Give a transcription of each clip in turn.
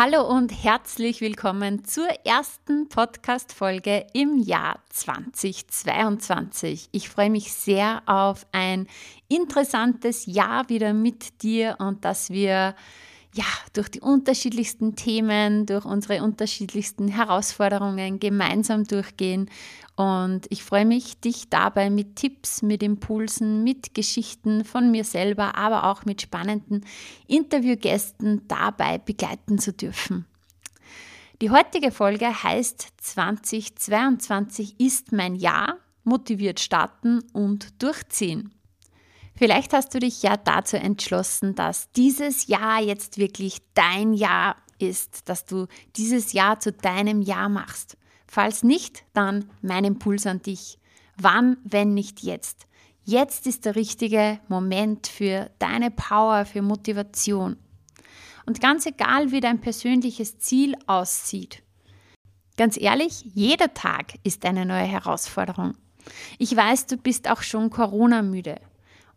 Hallo und herzlich willkommen zur ersten Podcast-Folge im Jahr 2022. Ich freue mich sehr auf ein interessantes Jahr wieder mit dir und dass wir ja, durch die unterschiedlichsten Themen, durch unsere unterschiedlichsten Herausforderungen gemeinsam durchgehen. Und ich freue mich, dich dabei mit Tipps, mit Impulsen, mit Geschichten von mir selber, aber auch mit spannenden Interviewgästen dabei begleiten zu dürfen. Die heutige Folge heißt 2022 ist mein Jahr, motiviert starten und durchziehen. Vielleicht hast du dich ja dazu entschlossen, dass dieses Jahr jetzt wirklich dein Jahr ist, dass du dieses Jahr zu deinem Jahr machst. Falls nicht, dann mein Impuls an dich. Wann, wenn nicht jetzt? Jetzt ist der richtige Moment für deine Power, für Motivation. Und ganz egal, wie dein persönliches Ziel aussieht. Ganz ehrlich, jeder Tag ist eine neue Herausforderung. Ich weiß, du bist auch schon Corona-müde.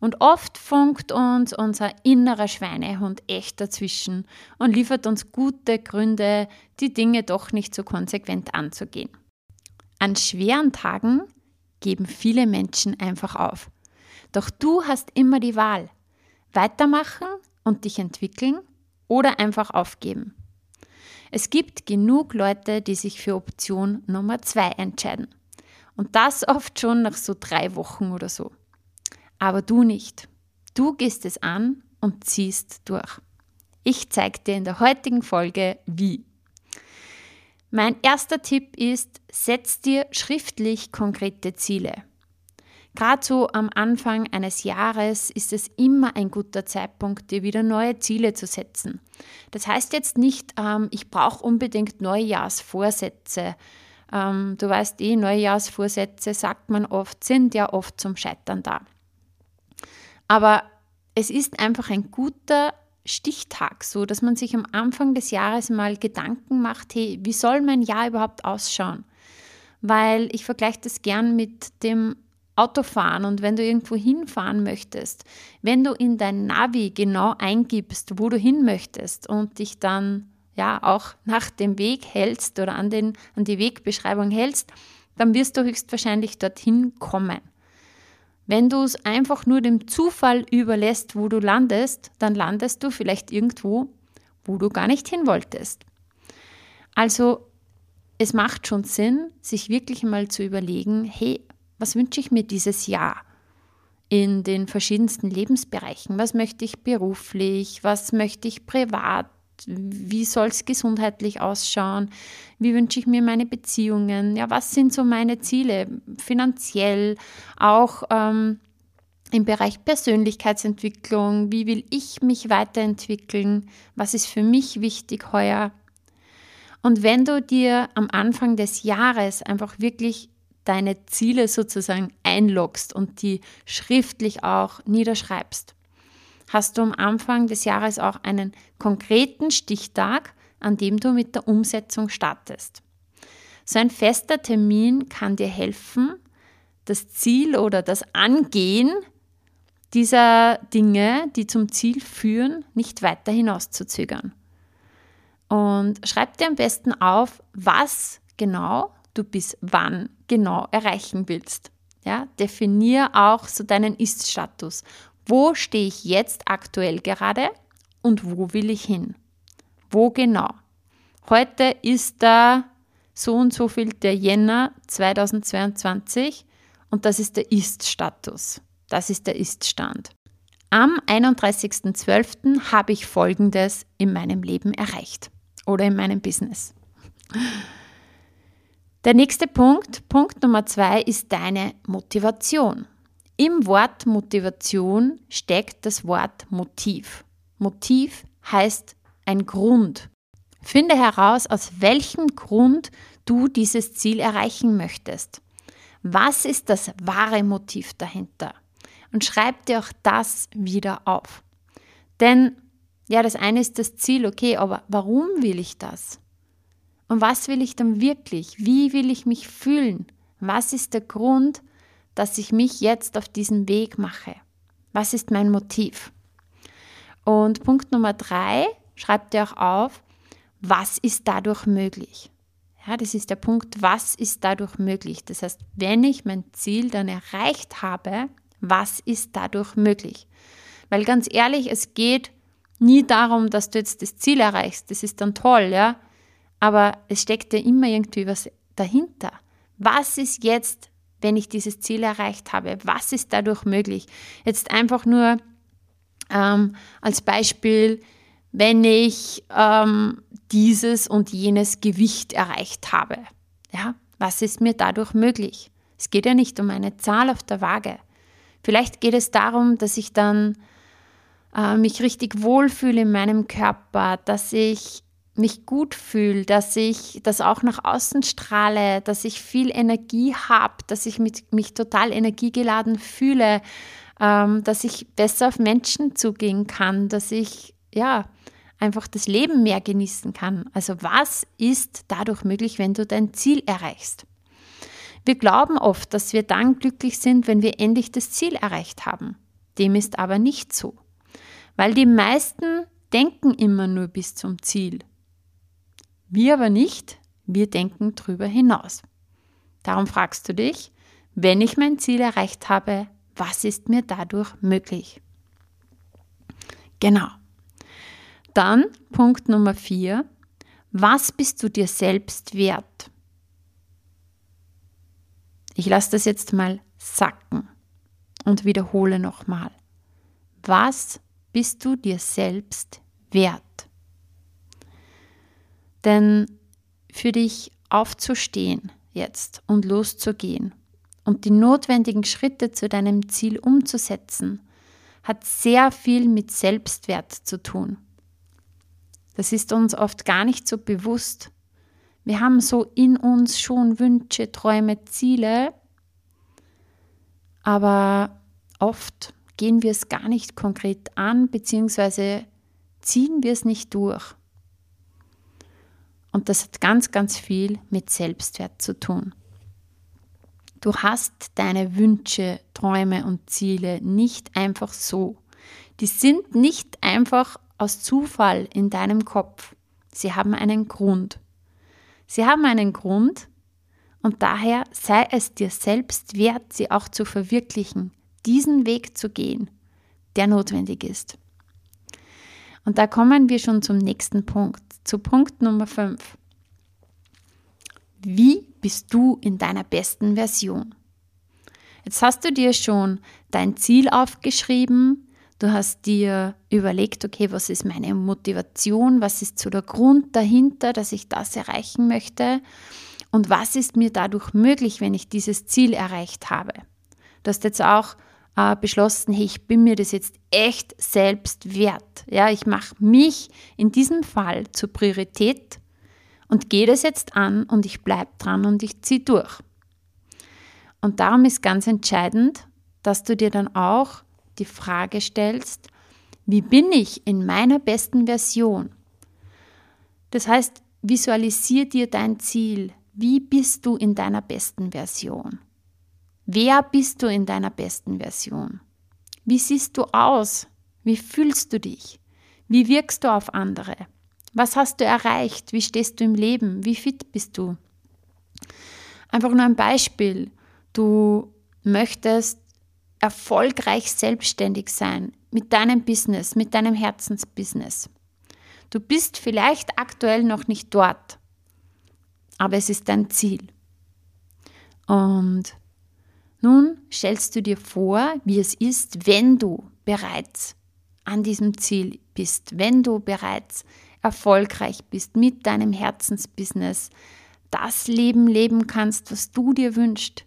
Und oft funkt uns unser innerer Schweinehund echt dazwischen und liefert uns gute Gründe, die Dinge doch nicht so konsequent anzugehen. An schweren Tagen geben viele Menschen einfach auf. Doch du hast immer die Wahl. Weitermachen und dich entwickeln oder einfach aufgeben. Es gibt genug Leute, die sich für Option Nummer zwei entscheiden. Und das oft schon nach so drei Wochen oder so. Aber du nicht. Du gehst es an und ziehst durch. Ich zeige dir in der heutigen Folge wie. Mein erster Tipp ist, setz dir schriftlich konkrete Ziele. Gerade so am Anfang eines Jahres ist es immer ein guter Zeitpunkt, dir wieder neue Ziele zu setzen. Das heißt jetzt nicht, ähm, ich brauche unbedingt Neujahrsvorsätze. Ähm, du weißt eh, Neujahrsvorsätze, sagt man oft, sind ja oft zum Scheitern da. Aber es ist einfach ein guter Stichtag, so dass man sich am Anfang des Jahres mal Gedanken macht, hey, wie soll mein Jahr überhaupt ausschauen? Weil ich vergleiche das gern mit dem Autofahren und wenn du irgendwo hinfahren möchtest, wenn du in dein Navi genau eingibst, wo du hin möchtest und dich dann ja auch nach dem Weg hältst oder an, den, an die Wegbeschreibung hältst, dann wirst du höchstwahrscheinlich dorthin kommen. Wenn du es einfach nur dem Zufall überlässt, wo du landest, dann landest du vielleicht irgendwo, wo du gar nicht hin wolltest. Also es macht schon Sinn, sich wirklich mal zu überlegen, hey, was wünsche ich mir dieses Jahr in den verschiedensten Lebensbereichen? Was möchte ich beruflich? Was möchte ich privat? Wie soll es gesundheitlich ausschauen, wie wünsche ich mir meine Beziehungen, ja, was sind so meine Ziele finanziell, auch ähm, im Bereich Persönlichkeitsentwicklung, wie will ich mich weiterentwickeln, was ist für mich wichtig heuer. Und wenn du dir am Anfang des Jahres einfach wirklich deine Ziele sozusagen einloggst und die schriftlich auch niederschreibst, hast du am Anfang des Jahres auch einen konkreten Stichtag, an dem du mit der Umsetzung startest. So ein fester Termin kann dir helfen, das Ziel oder das Angehen dieser Dinge, die zum Ziel führen, nicht weiter hinauszuzögern. Und schreib dir am besten auf, was genau du bis wann genau erreichen willst. Ja, definier auch so deinen Ist-Status. Wo stehe ich jetzt aktuell gerade und wo will ich hin? Wo genau? Heute ist da so und so viel der Jänner 2022 und das ist der Ist-Status. Das ist der Ist-Stand. Am 31.12. habe ich Folgendes in meinem Leben erreicht oder in meinem Business. Der nächste Punkt, Punkt Nummer zwei, ist deine Motivation. Im Wort Motivation steckt das Wort Motiv. Motiv heißt ein Grund Finde heraus, aus welchem Grund du dieses Ziel erreichen möchtest. Was ist das wahre Motiv dahinter? Und schreib dir auch das wieder auf. Denn, ja, das eine ist das Ziel, okay, aber warum will ich das? Und was will ich dann wirklich? Wie will ich mich fühlen? Was ist der Grund, dass ich mich jetzt auf diesen Weg mache? Was ist mein Motiv? Und Punkt Nummer drei, schreib dir auch auf, was ist dadurch möglich? Ja, das ist der Punkt, was ist dadurch möglich? Das heißt, wenn ich mein Ziel dann erreicht habe, was ist dadurch möglich? Weil ganz ehrlich, es geht nie darum, dass du jetzt das Ziel erreichst. Das ist dann toll, ja. Aber es steckt ja immer irgendwie was dahinter. Was ist jetzt, wenn ich dieses Ziel erreicht habe? Was ist dadurch möglich? Jetzt einfach nur ähm, als Beispiel, wenn ich ähm, dieses und jenes Gewicht erreicht habe. Ja, was ist mir dadurch möglich? Es geht ja nicht um eine Zahl auf der Waage. Vielleicht geht es darum, dass ich dann äh, mich richtig wohlfühle in meinem Körper, dass ich mich gut fühle, dass ich das auch nach außen strahle, dass ich viel Energie habe, dass ich mit, mich total energiegeladen fühle, ähm, dass ich besser auf Menschen zugehen kann, dass ich ja einfach das Leben mehr genießen kann. Also was ist dadurch möglich, wenn du dein Ziel erreichst? Wir glauben oft, dass wir dann glücklich sind, wenn wir endlich das Ziel erreicht haben. Dem ist aber nicht so, weil die meisten denken immer nur bis zum Ziel. Wir aber nicht, wir denken drüber hinaus. Darum fragst du dich, wenn ich mein Ziel erreicht habe, was ist mir dadurch möglich? Genau. Dann Punkt Nummer vier. Was bist du dir selbst wert? Ich lasse das jetzt mal sacken und wiederhole nochmal. Was bist du dir selbst wert? Denn für dich aufzustehen jetzt und loszugehen und die notwendigen Schritte zu deinem Ziel umzusetzen, hat sehr viel mit Selbstwert zu tun. Das ist uns oft gar nicht so bewusst. Wir haben so in uns schon Wünsche, Träume, Ziele, aber oft gehen wir es gar nicht konkret an, beziehungsweise ziehen wir es nicht durch. Und das hat ganz, ganz viel mit Selbstwert zu tun. Du hast deine Wünsche, Träume und Ziele nicht einfach so. Die sind nicht einfach aus Zufall in deinem Kopf. Sie haben einen Grund. Sie haben einen Grund und daher sei es dir selbst wert, sie auch zu verwirklichen, diesen Weg zu gehen, der notwendig ist. Und da kommen wir schon zum nächsten Punkt, zu Punkt Nummer 5. Wie bist du in deiner besten Version? Jetzt hast du dir schon dein Ziel aufgeschrieben, du hast dir überlegt, okay, was ist meine Motivation, was ist so der Grund dahinter, dass ich das erreichen möchte und was ist mir dadurch möglich, wenn ich dieses Ziel erreicht habe. Du hast jetzt auch äh, beschlossen, hey, ich bin mir das jetzt echt selbst wert. Ja, ich mache mich in diesem Fall zur Priorität und gehe das jetzt an und ich bleibe dran und ich ziehe durch. Und darum ist ganz entscheidend, dass du dir dann auch die Frage stellst, wie bin ich in meiner besten Version? Das heißt, visualisier dir dein Ziel. Wie bist du in deiner besten Version? Wer bist du in deiner besten Version? Wie siehst du aus? Wie fühlst du dich? Wie wirkst du auf andere? Was hast du erreicht? Wie stehst du im Leben? Wie fit bist du? Einfach nur ein Beispiel. Du möchtest erfolgreich selbstständig sein mit deinem Business, mit deinem Herzensbusiness. Du bist vielleicht aktuell noch nicht dort, aber es ist dein Ziel. Und nun stellst du dir vor, wie es ist, wenn du bereits an diesem Ziel bist, wenn du bereits erfolgreich bist mit deinem Herzensbusiness, das Leben leben kannst, was du dir wünschst,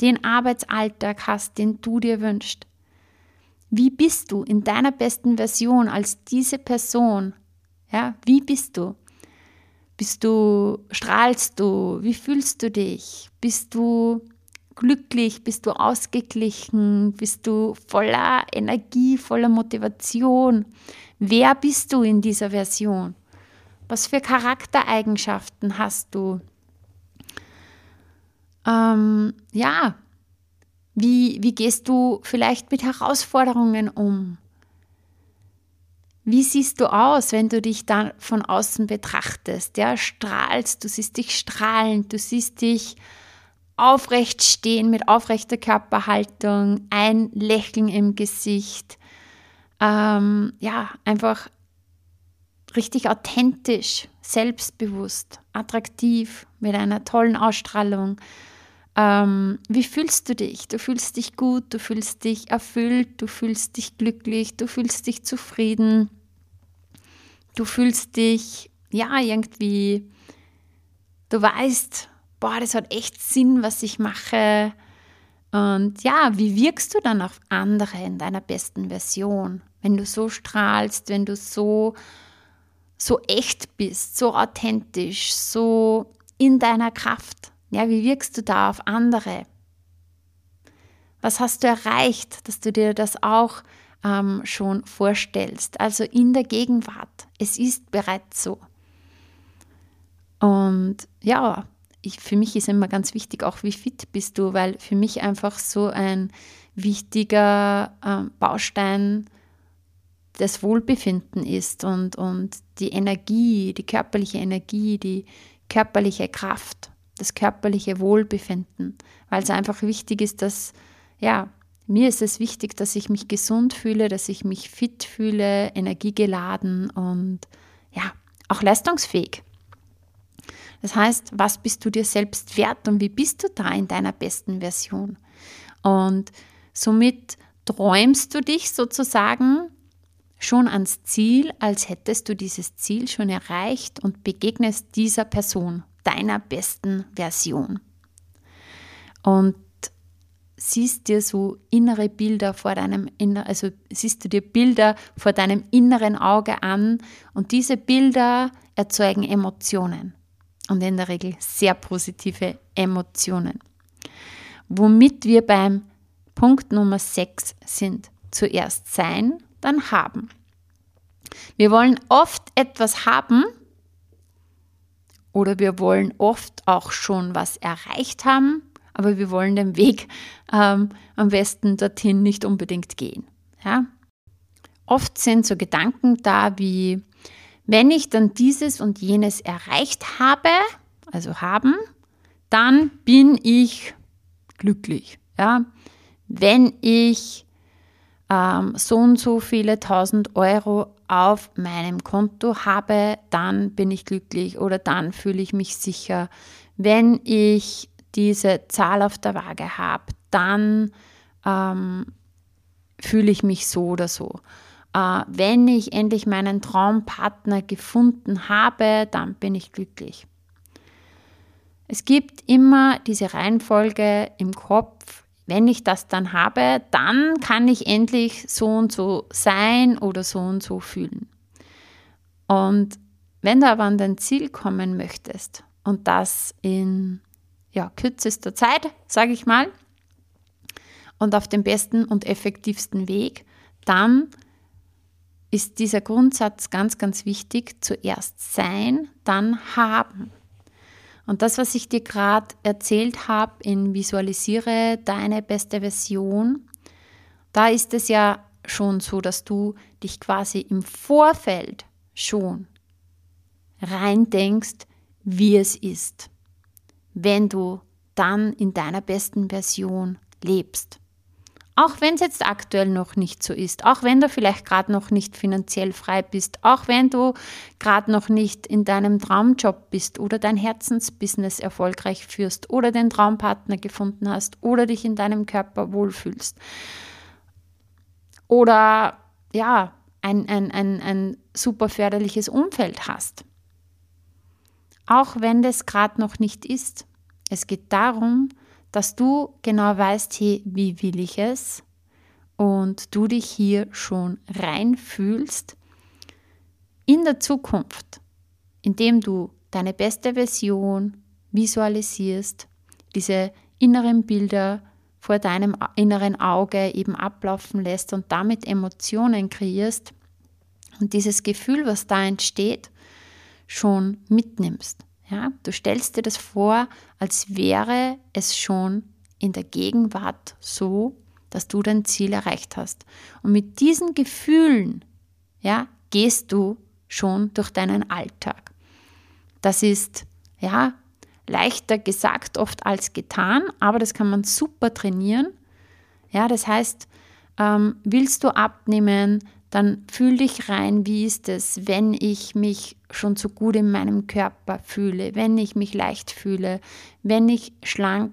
den Arbeitsalltag hast, den du dir wünschst. Wie bist du in deiner besten Version als diese Person? Ja, wie bist du? Bist du, strahlst du? Wie fühlst du dich? Bist du glücklich? Bist du ausgeglichen? Bist du voller Energie, voller Motivation? Wer bist du in dieser Version? Was für Charaktereigenschaften hast du? Ähm, ja, wie, wie gehst du vielleicht mit Herausforderungen um? Wie siehst du aus, wenn du dich dann von außen betrachtest? Ja, strahlst, du siehst dich strahlend, du siehst dich aufrecht stehen mit aufrechter Körperhaltung, ein Lächeln im Gesicht. Ähm, ja, einfach richtig authentisch, selbstbewusst, attraktiv, mit einer tollen Ausstrahlung. Ähm, wie fühlst du dich? Du fühlst dich gut, du fühlst dich erfüllt, du fühlst dich glücklich, du fühlst dich zufrieden, du fühlst dich, ja, irgendwie, du weißt, boah, das hat echt Sinn, was ich mache. Und ja, wie wirkst du dann auf andere in deiner besten Version? Wenn du so strahlst, wenn du so, so echt bist, so authentisch, so in deiner Kraft. Ja, wie wirkst du da auf andere? Was hast du erreicht, dass du dir das auch ähm, schon vorstellst? Also in der Gegenwart. Es ist bereits so. Und ja, ich, für mich ist immer ganz wichtig, auch wie fit bist du, weil für mich einfach so ein wichtiger ähm, Baustein das Wohlbefinden ist und, und die Energie, die körperliche Energie, die körperliche Kraft das körperliche Wohlbefinden, weil es einfach wichtig ist, dass, ja, mir ist es wichtig, dass ich mich gesund fühle, dass ich mich fit fühle, energiegeladen und ja, auch leistungsfähig. Das heißt, was bist du dir selbst wert und wie bist du da in deiner besten Version? Und somit träumst du dich sozusagen schon ans Ziel, als hättest du dieses Ziel schon erreicht und begegnest dieser Person deiner besten Version. Und siehst dir so innere Bilder vor deinem inneren, also siehst du dir Bilder vor deinem inneren Auge an und diese Bilder erzeugen Emotionen und in der Regel sehr positive Emotionen. Womit wir beim Punkt Nummer 6 sind. Zuerst sein, dann haben. Wir wollen oft etwas haben, oder wir wollen oft auch schon was erreicht haben, aber wir wollen den Weg ähm, am besten dorthin nicht unbedingt gehen. Ja? Oft sind so Gedanken da wie, wenn ich dann dieses und jenes erreicht habe, also haben, dann bin ich glücklich. Ja? Wenn ich ähm, so und so viele tausend Euro auf meinem Konto habe, dann bin ich glücklich oder dann fühle ich mich sicher. Wenn ich diese Zahl auf der Waage habe, dann ähm, fühle ich mich so oder so. Äh, wenn ich endlich meinen Traumpartner gefunden habe, dann bin ich glücklich. Es gibt immer diese Reihenfolge im Kopf, wenn ich das dann habe, dann kann ich endlich so und so sein oder so und so fühlen. Und wenn du aber an dein Ziel kommen möchtest und das in ja, kürzester Zeit, sage ich mal, und auf dem besten und effektivsten Weg, dann ist dieser Grundsatz ganz, ganz wichtig. Zuerst sein, dann haben. Und das, was ich dir gerade erzählt habe in Visualisiere deine beste Version, da ist es ja schon so, dass du dich quasi im Vorfeld schon reindenkst, wie es ist, wenn du dann in deiner besten Version lebst. Auch wenn es jetzt aktuell noch nicht so ist, auch wenn du vielleicht gerade noch nicht finanziell frei bist, auch wenn du gerade noch nicht in deinem Traumjob bist oder dein Herzensbusiness erfolgreich führst oder den Traumpartner gefunden hast oder dich in deinem Körper wohlfühlst. Oder ja, ein, ein, ein, ein super förderliches Umfeld hast. Auch wenn das gerade noch nicht ist. Es geht darum, dass du genau weißt, hey, wie will ich es? Und du dich hier schon reinfühlst in der Zukunft, indem du deine beste Version visualisierst, diese inneren Bilder vor deinem inneren Auge eben ablaufen lässt und damit Emotionen kreierst und dieses Gefühl, was da entsteht, schon mitnimmst. Ja, du stellst dir das vor, als wäre es schon in der Gegenwart so, dass du dein Ziel erreicht hast. Und mit diesen Gefühlen, ja, gehst du schon durch deinen Alltag. Das ist, ja, leichter gesagt oft als getan, aber das kann man super trainieren. Ja, das heißt, ähm, willst du abnehmen, dann fühl dich rein, wie ist es, wenn ich mich schon so gut in meinem Körper fühle, wenn ich mich leicht fühle, wenn ich schlank,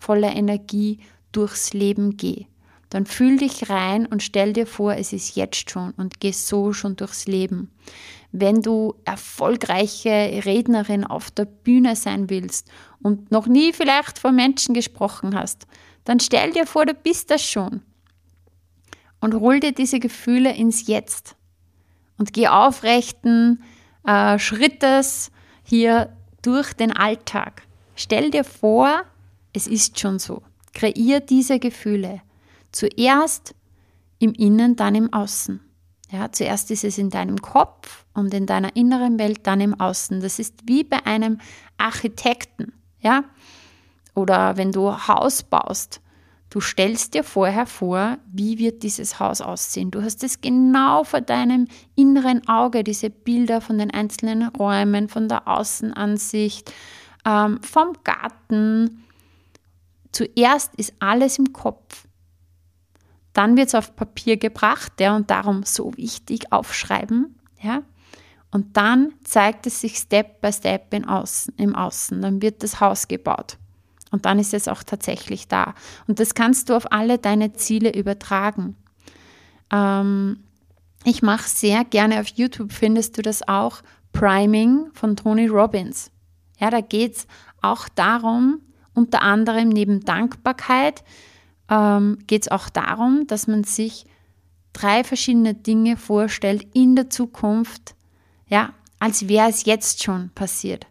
voller Energie durchs Leben gehe. Dann fühl dich rein und stell dir vor, es ist jetzt schon und geh so schon durchs Leben. Wenn du erfolgreiche Rednerin auf der Bühne sein willst und noch nie vielleicht vor Menschen gesprochen hast, dann stell dir vor, du bist das schon und hol dir diese Gefühle ins Jetzt und geh aufrechten äh, Schrittes hier durch den Alltag. Stell dir vor, es ist schon so. Kreier diese Gefühle. Zuerst im Innen, dann im Außen. Ja, zuerst ist es in deinem Kopf und in deiner inneren Welt, dann im Außen. Das ist wie bei einem Architekten. Ja? Oder wenn du Haus baust. Du stellst dir vorher vor, wie wird dieses Haus aussehen. Du hast es genau vor deinem inneren Auge, diese Bilder von den einzelnen Räumen, von der Außenansicht, ähm, vom Garten. Zuerst ist alles im Kopf. Dann wird es auf Papier gebracht, ja, und darum so wichtig aufschreiben, ja. Und dann zeigt es sich Step by Step im Außen, im Außen. Dann wird das Haus gebaut. Und dann ist es auch tatsächlich da. Und das kannst du auf alle deine Ziele übertragen. Ähm, ich mache sehr gerne auf YouTube, findest du das auch, Priming von Tony Robbins. Ja, da geht es auch darum, unter anderem neben Dankbarkeit, ähm, geht es auch darum, dass man sich drei verschiedene Dinge vorstellt in der Zukunft, ja, als wäre es jetzt schon passiert.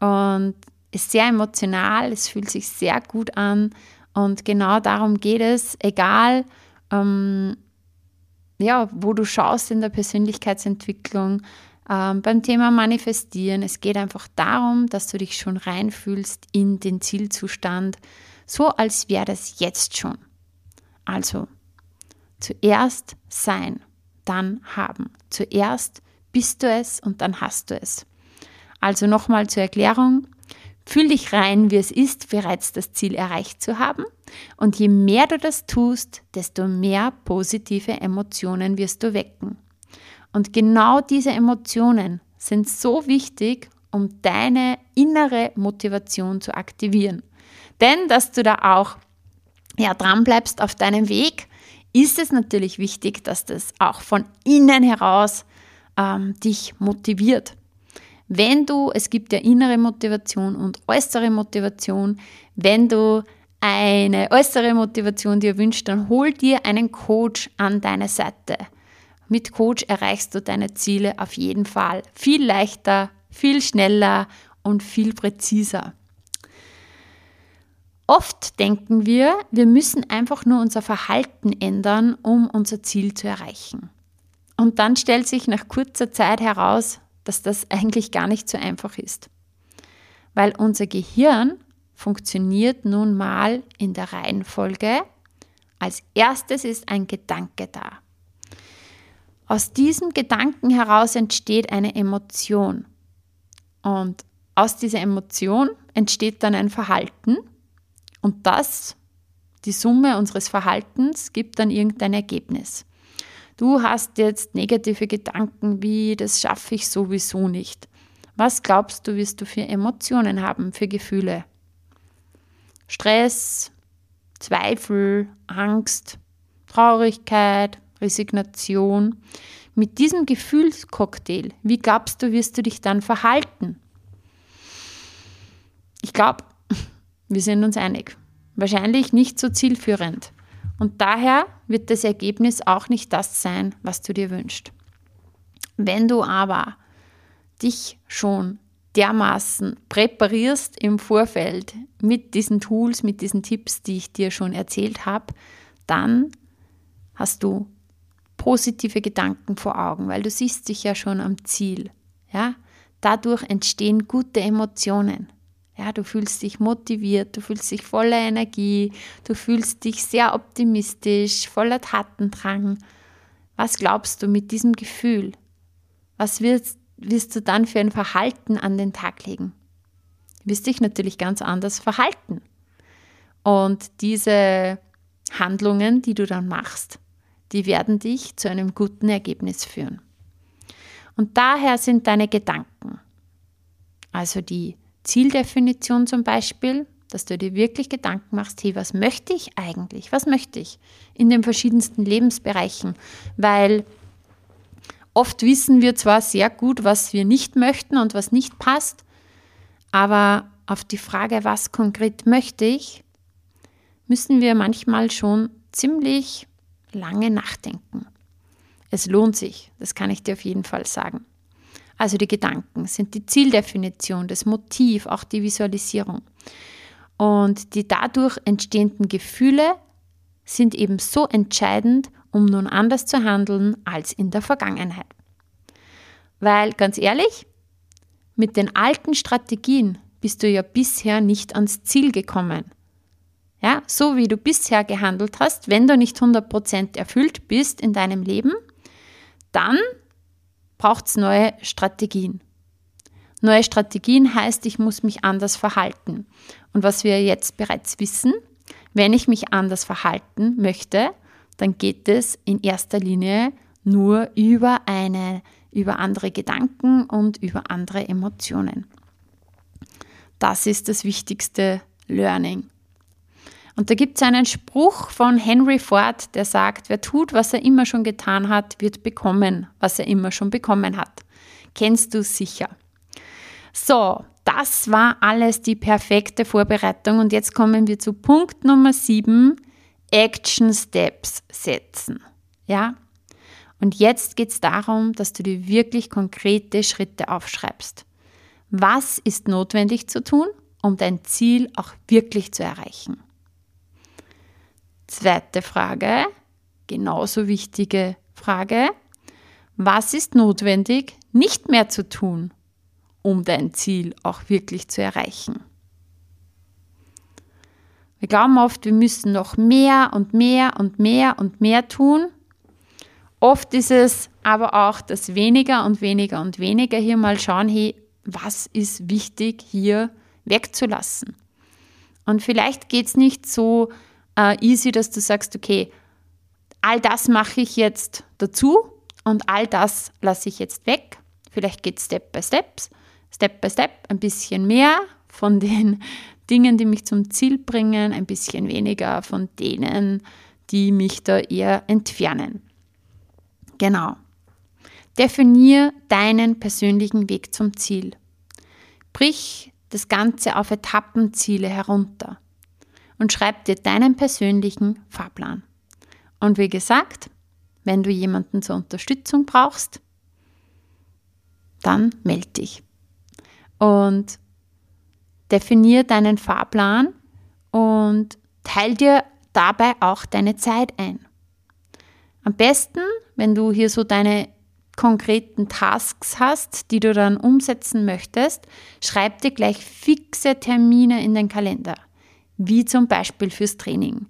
Und ist sehr emotional, es fühlt sich sehr gut an und genau darum geht es, egal ähm, ja, wo du schaust in der Persönlichkeitsentwicklung, ähm, beim Thema Manifestieren. Es geht einfach darum, dass du dich schon reinfühlst in den Zielzustand, so als wäre das jetzt schon. Also zuerst sein, dann haben. Zuerst bist du es und dann hast du es. Also nochmal zur Erklärung. Fühl dich rein, wie es ist, bereits das Ziel erreicht zu haben. Und je mehr du das tust, desto mehr positive Emotionen wirst du wecken. Und genau diese Emotionen sind so wichtig, um deine innere Motivation zu aktivieren. Denn dass du da auch ja, dran bleibst auf deinem Weg, ist es natürlich wichtig, dass das auch von innen heraus ähm, dich motiviert. Wenn du, es gibt ja innere Motivation und äußere Motivation, wenn du eine äußere Motivation dir wünschst, dann hol dir einen Coach an deine Seite. Mit Coach erreichst du deine Ziele auf jeden Fall viel leichter, viel schneller und viel präziser. Oft denken wir, wir müssen einfach nur unser Verhalten ändern, um unser Ziel zu erreichen. Und dann stellt sich nach kurzer Zeit heraus, dass das eigentlich gar nicht so einfach ist. Weil unser Gehirn funktioniert nun mal in der Reihenfolge. Als erstes ist ein Gedanke da. Aus diesem Gedanken heraus entsteht eine Emotion. Und aus dieser Emotion entsteht dann ein Verhalten. Und das, die Summe unseres Verhaltens, gibt dann irgendein Ergebnis. Du hast jetzt negative Gedanken wie, das schaffe ich sowieso nicht. Was glaubst du, wirst du für Emotionen haben, für Gefühle? Stress, Zweifel, Angst, Traurigkeit, Resignation. Mit diesem Gefühlscocktail, wie glaubst du, wirst du dich dann verhalten? Ich glaube, wir sind uns einig. Wahrscheinlich nicht so zielführend. Und daher wird das Ergebnis auch nicht das sein, was du dir wünschst. Wenn du aber dich schon dermaßen präparierst im Vorfeld mit diesen Tools, mit diesen Tipps, die ich dir schon erzählt habe, dann hast du positive Gedanken vor Augen, weil du siehst dich ja schon am Ziel. Ja? Dadurch entstehen gute Emotionen. Ja, du fühlst dich motiviert, du fühlst dich voller Energie, du fühlst dich sehr optimistisch, voller Tatendrang. Was glaubst du mit diesem Gefühl? Was wirst, wirst du dann für ein Verhalten an den Tag legen? Du wirst dich natürlich ganz anders verhalten. Und diese Handlungen, die du dann machst, die werden dich zu einem guten Ergebnis führen. Und daher sind deine Gedanken, also die Zieldefinition zum Beispiel, dass du dir wirklich Gedanken machst, hey, was möchte ich eigentlich? Was möchte ich in den verschiedensten Lebensbereichen? Weil oft wissen wir zwar sehr gut, was wir nicht möchten und was nicht passt, aber auf die Frage, was konkret möchte ich, müssen wir manchmal schon ziemlich lange nachdenken. Es lohnt sich, das kann ich dir auf jeden Fall sagen. Also die Gedanken sind die Zieldefinition, das Motiv, auch die Visualisierung. Und die dadurch entstehenden Gefühle sind eben so entscheidend, um nun anders zu handeln als in der Vergangenheit. Weil ganz ehrlich, mit den alten Strategien bist du ja bisher nicht ans Ziel gekommen. Ja, so wie du bisher gehandelt hast, wenn du nicht 100% erfüllt bist in deinem Leben, dann braucht es neue Strategien. Neue Strategien heißt, ich muss mich anders verhalten. Und was wir jetzt bereits wissen, wenn ich mich anders verhalten möchte, dann geht es in erster Linie nur über eine, über andere Gedanken und über andere Emotionen. Das ist das wichtigste Learning. Und da gibt es einen Spruch von Henry Ford, der sagt, wer tut, was er immer schon getan hat, wird bekommen, was er immer schon bekommen hat. Kennst du sicher. So, das war alles die perfekte Vorbereitung. Und jetzt kommen wir zu Punkt Nummer 7, Action Steps setzen. Ja? Und jetzt geht es darum, dass du dir wirklich konkrete Schritte aufschreibst. Was ist notwendig zu tun, um dein Ziel auch wirklich zu erreichen? Zweite Frage, genauso wichtige Frage. Was ist notwendig, nicht mehr zu tun, um dein Ziel auch wirklich zu erreichen? Wir glauben oft, wir müssen noch mehr und mehr und mehr und mehr tun. Oft ist es aber auch das weniger und weniger und weniger hier mal schauen, hey, was ist wichtig hier wegzulassen? Und vielleicht geht es nicht so äh, easy, dass du sagst, okay, all das mache ich jetzt dazu und all das lasse ich jetzt weg. Vielleicht geht es Step by Step, Step by Step, ein bisschen mehr von den Dingen, die mich zum Ziel bringen, ein bisschen weniger von denen, die mich da eher entfernen. Genau. Definier deinen persönlichen Weg zum Ziel. Brich das Ganze auf Etappenziele herunter und schreib dir deinen persönlichen Fahrplan. Und wie gesagt, wenn du jemanden zur Unterstützung brauchst, dann melde dich. Und definier deinen Fahrplan und teil dir dabei auch deine Zeit ein. Am besten, wenn du hier so deine konkreten Tasks hast, die du dann umsetzen möchtest, schreib dir gleich fixe Termine in den Kalender wie zum Beispiel fürs Training.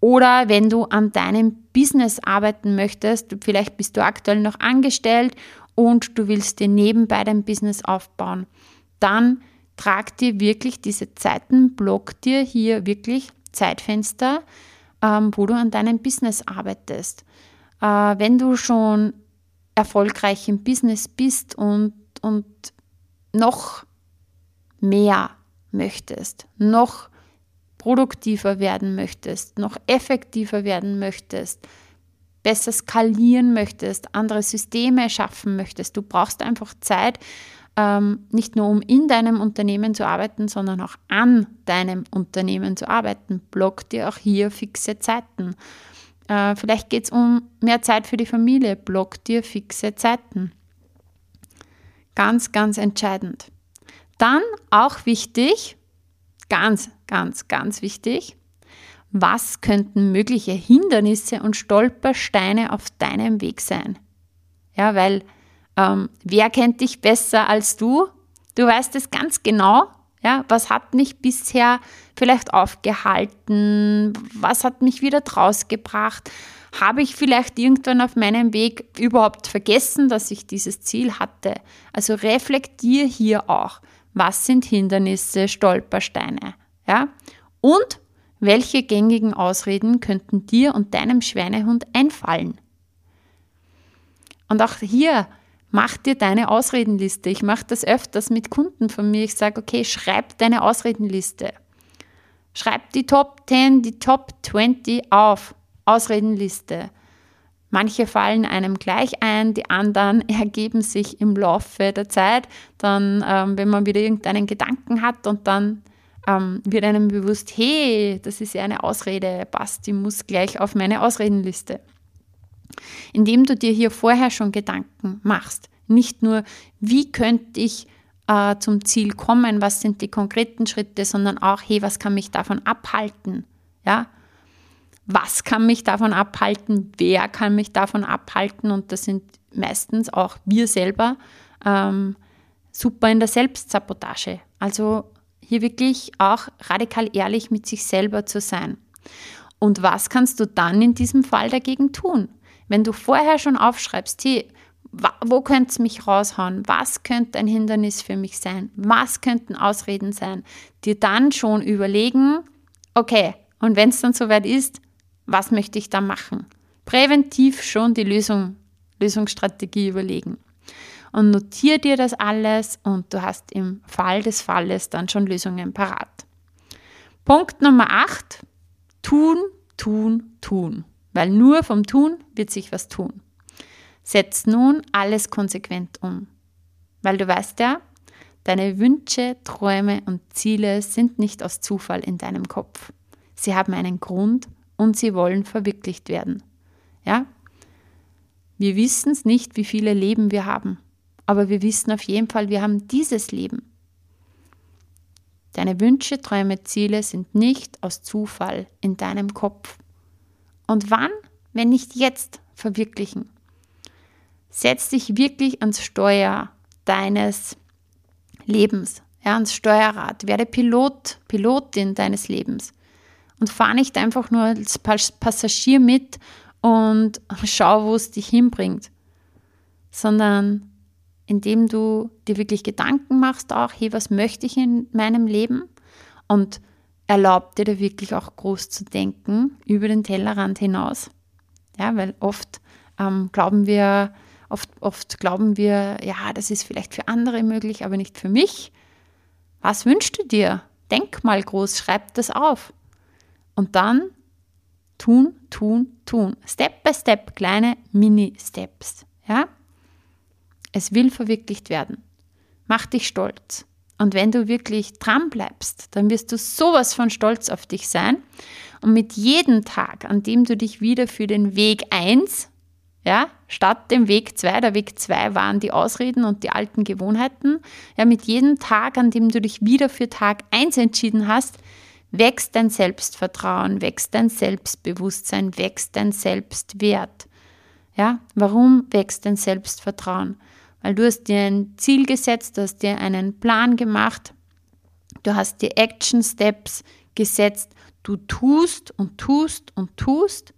Oder wenn du an deinem Business arbeiten möchtest, vielleicht bist du aktuell noch angestellt und du willst dir nebenbei dein Business aufbauen, dann trag dir wirklich diese Zeiten, block dir hier wirklich Zeitfenster, ähm, wo du an deinem Business arbeitest. Äh, wenn du schon erfolgreich im Business bist und, und noch mehr möchtest, noch produktiver werden möchtest, noch effektiver werden möchtest, besser skalieren möchtest, andere Systeme schaffen möchtest. Du brauchst einfach Zeit, ähm, nicht nur um in deinem Unternehmen zu arbeiten, sondern auch an deinem Unternehmen zu arbeiten. Block dir auch hier fixe Zeiten. Äh, vielleicht geht es um mehr Zeit für die Familie. Block dir fixe Zeiten. Ganz, ganz entscheidend. Dann auch wichtig, ganz, ganz, ganz wichtig, was könnten mögliche Hindernisse und Stolpersteine auf deinem Weg sein? Ja, weil ähm, wer kennt dich besser als du? Du weißt es ganz genau. Ja, was hat mich bisher vielleicht aufgehalten? Was hat mich wieder draus gebracht? Habe ich vielleicht irgendwann auf meinem Weg überhaupt vergessen, dass ich dieses Ziel hatte? Also reflektier hier auch. Was sind Hindernisse, Stolpersteine? Ja? Und welche gängigen Ausreden könnten dir und deinem Schweinehund einfallen? Und auch hier mach dir deine Ausredenliste. Ich mache das öfters mit Kunden von mir. Ich sage, okay, schreib deine Ausredenliste. Schreib die Top 10, die Top 20 auf. Ausredenliste. Manche fallen einem gleich ein, die anderen ergeben sich im Laufe der Zeit. Dann, ähm, wenn man wieder irgendeinen Gedanken hat und dann ähm, wird einem bewusst, hey, das ist ja eine Ausrede, passt, die muss gleich auf meine Ausredenliste. Indem du dir hier vorher schon Gedanken machst, nicht nur, wie könnte ich äh, zum Ziel kommen, was sind die konkreten Schritte, sondern auch, hey, was kann mich davon abhalten? Ja, was kann mich davon abhalten, wer kann mich davon abhalten und das sind meistens auch wir selber ähm, super in der Selbstsabotage. Also hier wirklich auch radikal ehrlich mit sich selber zu sein. Und was kannst du dann in diesem Fall dagegen tun? Wenn du vorher schon aufschreibst, hey, wo könnte es mich raushauen? Was könnte ein Hindernis für mich sein? Was könnten Ausreden sein? Dir dann schon überlegen, okay, und wenn es dann soweit ist, was möchte ich da machen? Präventiv schon die Lösung, Lösungsstrategie überlegen. Und notiere dir das alles und du hast im Fall des Falles dann schon Lösungen parat. Punkt Nummer 8. Tun, tun, tun. Weil nur vom Tun wird sich was tun. Setz nun alles konsequent um. Weil du weißt ja, deine Wünsche, Träume und Ziele sind nicht aus Zufall in deinem Kopf. Sie haben einen Grund und sie wollen verwirklicht werden. Ja? Wir wissen es nicht, wie viele Leben wir haben, aber wir wissen auf jeden Fall, wir haben dieses Leben. Deine Wünsche, Träume, Ziele sind nicht aus Zufall in deinem Kopf. Und wann, wenn nicht jetzt, verwirklichen? Setz dich wirklich ans Steuer deines Lebens, ja, ans Steuerrad. Werde Pilot, Pilotin deines Lebens und fahr nicht einfach nur als Passagier mit und schau, wo es dich hinbringt, sondern indem du dir wirklich Gedanken machst, auch, hey, was möchte ich in meinem Leben? Und erlaub dir da wirklich auch groß zu denken über den Tellerrand hinaus. Ja, weil oft ähm, glauben wir, oft, oft glauben wir, ja, das ist vielleicht für andere möglich, aber nicht für mich. Was wünschst du dir? Denk mal groß, schreib das auf. Und dann tun, tun, tun. Step by Step, kleine Mini-Steps. Ja? Es will verwirklicht werden. Mach dich stolz. Und wenn du wirklich dran bleibst, dann wirst du sowas von stolz auf dich sein. Und mit jedem Tag, an dem du dich wieder für den Weg 1, ja, statt dem Weg 2, der Weg 2 waren die Ausreden und die alten Gewohnheiten, ja, mit jedem Tag, an dem du dich wieder für Tag 1 entschieden hast, wächst dein Selbstvertrauen, wächst dein Selbstbewusstsein, wächst dein Selbstwert. Ja, warum wächst dein Selbstvertrauen? Weil du hast dir ein Ziel gesetzt, du hast dir einen Plan gemacht, du hast dir Action Steps gesetzt, du tust und tust und tust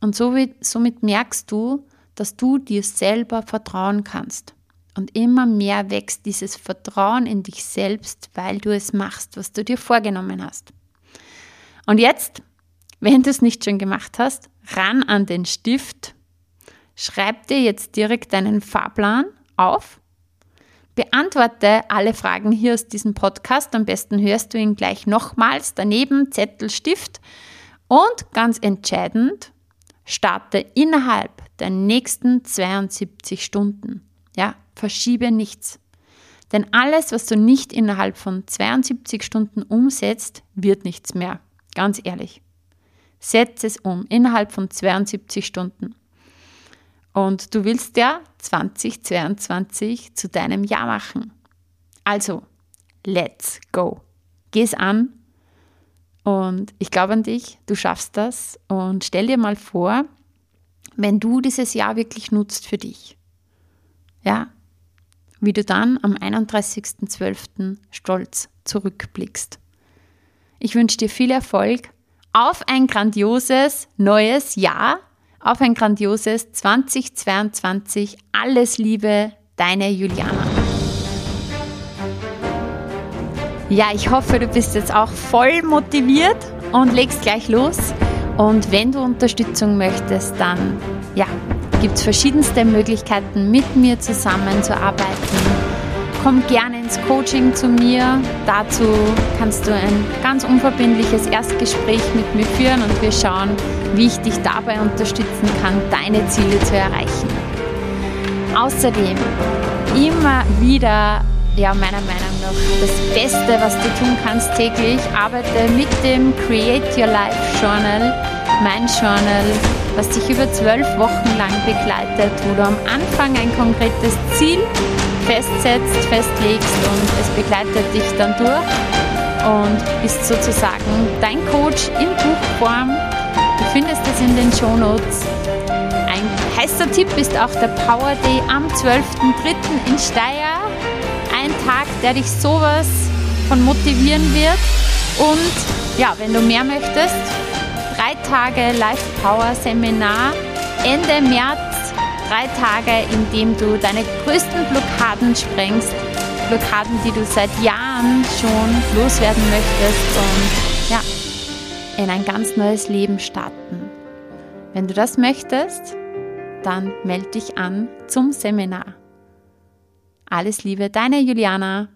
und somit, somit merkst du, dass du dir selber vertrauen kannst. Und immer mehr wächst dieses Vertrauen in dich selbst, weil du es machst, was du dir vorgenommen hast. Und jetzt, wenn du es nicht schon gemacht hast, ran an den Stift, schreib dir jetzt direkt deinen Fahrplan auf, beantworte alle Fragen hier aus diesem Podcast, am besten hörst du ihn gleich nochmals, daneben Zettel, Stift und ganz entscheidend, starte innerhalb der nächsten 72 Stunden. Ja, verschiebe nichts. Denn alles, was du nicht innerhalb von 72 Stunden umsetzt, wird nichts mehr. Ganz ehrlich. Setz es um innerhalb von 72 Stunden. Und du willst ja 2022 zu deinem Jahr machen. Also, let's go. Geh es an und ich glaube an dich, du schaffst das und stell dir mal vor, wenn du dieses Jahr wirklich nutzt für dich. Ja, wie du dann am 31.12. stolz zurückblickst. Ich wünsche dir viel Erfolg auf ein grandioses neues Jahr, auf ein grandioses 2022. Alles Liebe, deine Juliana. Ja, ich hoffe, du bist jetzt auch voll motiviert und legst gleich los. Und wenn du Unterstützung möchtest, dann ja, gibt es verschiedenste Möglichkeiten, mit mir zusammenzuarbeiten komm gerne ins Coaching zu mir. Dazu kannst du ein ganz unverbindliches Erstgespräch mit mir führen und wir schauen, wie ich dich dabei unterstützen kann, deine Ziele zu erreichen. Außerdem immer wieder, ja, meiner Meinung nach, das Beste, was du tun kannst täglich, arbeite mit dem Create Your Life Journal, mein Journal, was dich über zwölf Wochen lang begleitet, wo du am Anfang ein konkretes Ziel festsetzt, festlegst und es begleitet dich dann durch und bist sozusagen dein Coach in Buchform. Du findest es in den Show Notes. Ein heißer Tipp ist auch der Power Day am 12.03. in Steyr. Ein Tag, der dich sowas von motivieren wird. Und ja, wenn du mehr möchtest, Tage Live Power Seminar Ende März drei Tage, in denen du deine größten Blockaden sprengst. Blockaden, die du seit Jahren schon loswerden möchtest und ja, in ein ganz neues Leben starten. Wenn du das möchtest, dann melde dich an zum Seminar. Alles Liebe, deine Juliana.